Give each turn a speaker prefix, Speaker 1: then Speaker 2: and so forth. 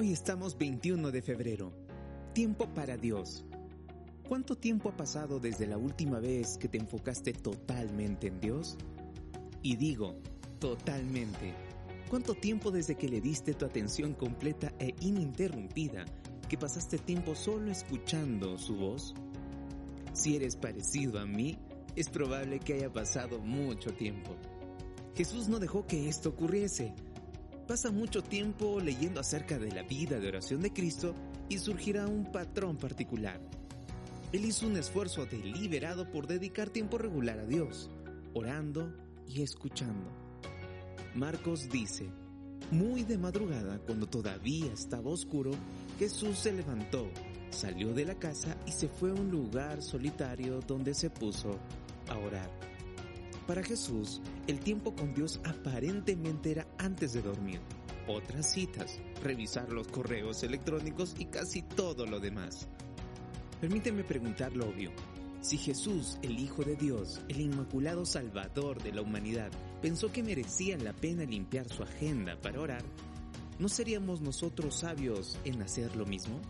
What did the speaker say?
Speaker 1: Hoy estamos 21 de febrero. Tiempo para Dios. ¿Cuánto tiempo ha pasado desde la última vez que te enfocaste totalmente en Dios? Y digo, totalmente. ¿Cuánto tiempo desde que le diste tu atención completa e ininterrumpida, que pasaste tiempo solo escuchando su voz? Si eres parecido a mí, es probable que haya pasado mucho tiempo. Jesús no dejó que esto ocurriese pasa mucho tiempo leyendo acerca de la vida de oración de Cristo y surgirá un patrón particular. Él hizo un esfuerzo deliberado por dedicar tiempo regular a Dios, orando y escuchando. Marcos dice, muy de madrugada, cuando todavía estaba oscuro, Jesús se levantó, salió de la casa y se fue a un lugar solitario donde se puso a orar. Para Jesús, el tiempo con Dios aparentemente era antes de dormir. Otras citas, revisar los correos electrónicos y casi todo lo demás. Permíteme preguntar lo obvio. Si Jesús, el Hijo de Dios, el Inmaculado Salvador de la humanidad, pensó que merecía la pena limpiar su agenda para orar, ¿no seríamos nosotros sabios en hacer lo mismo?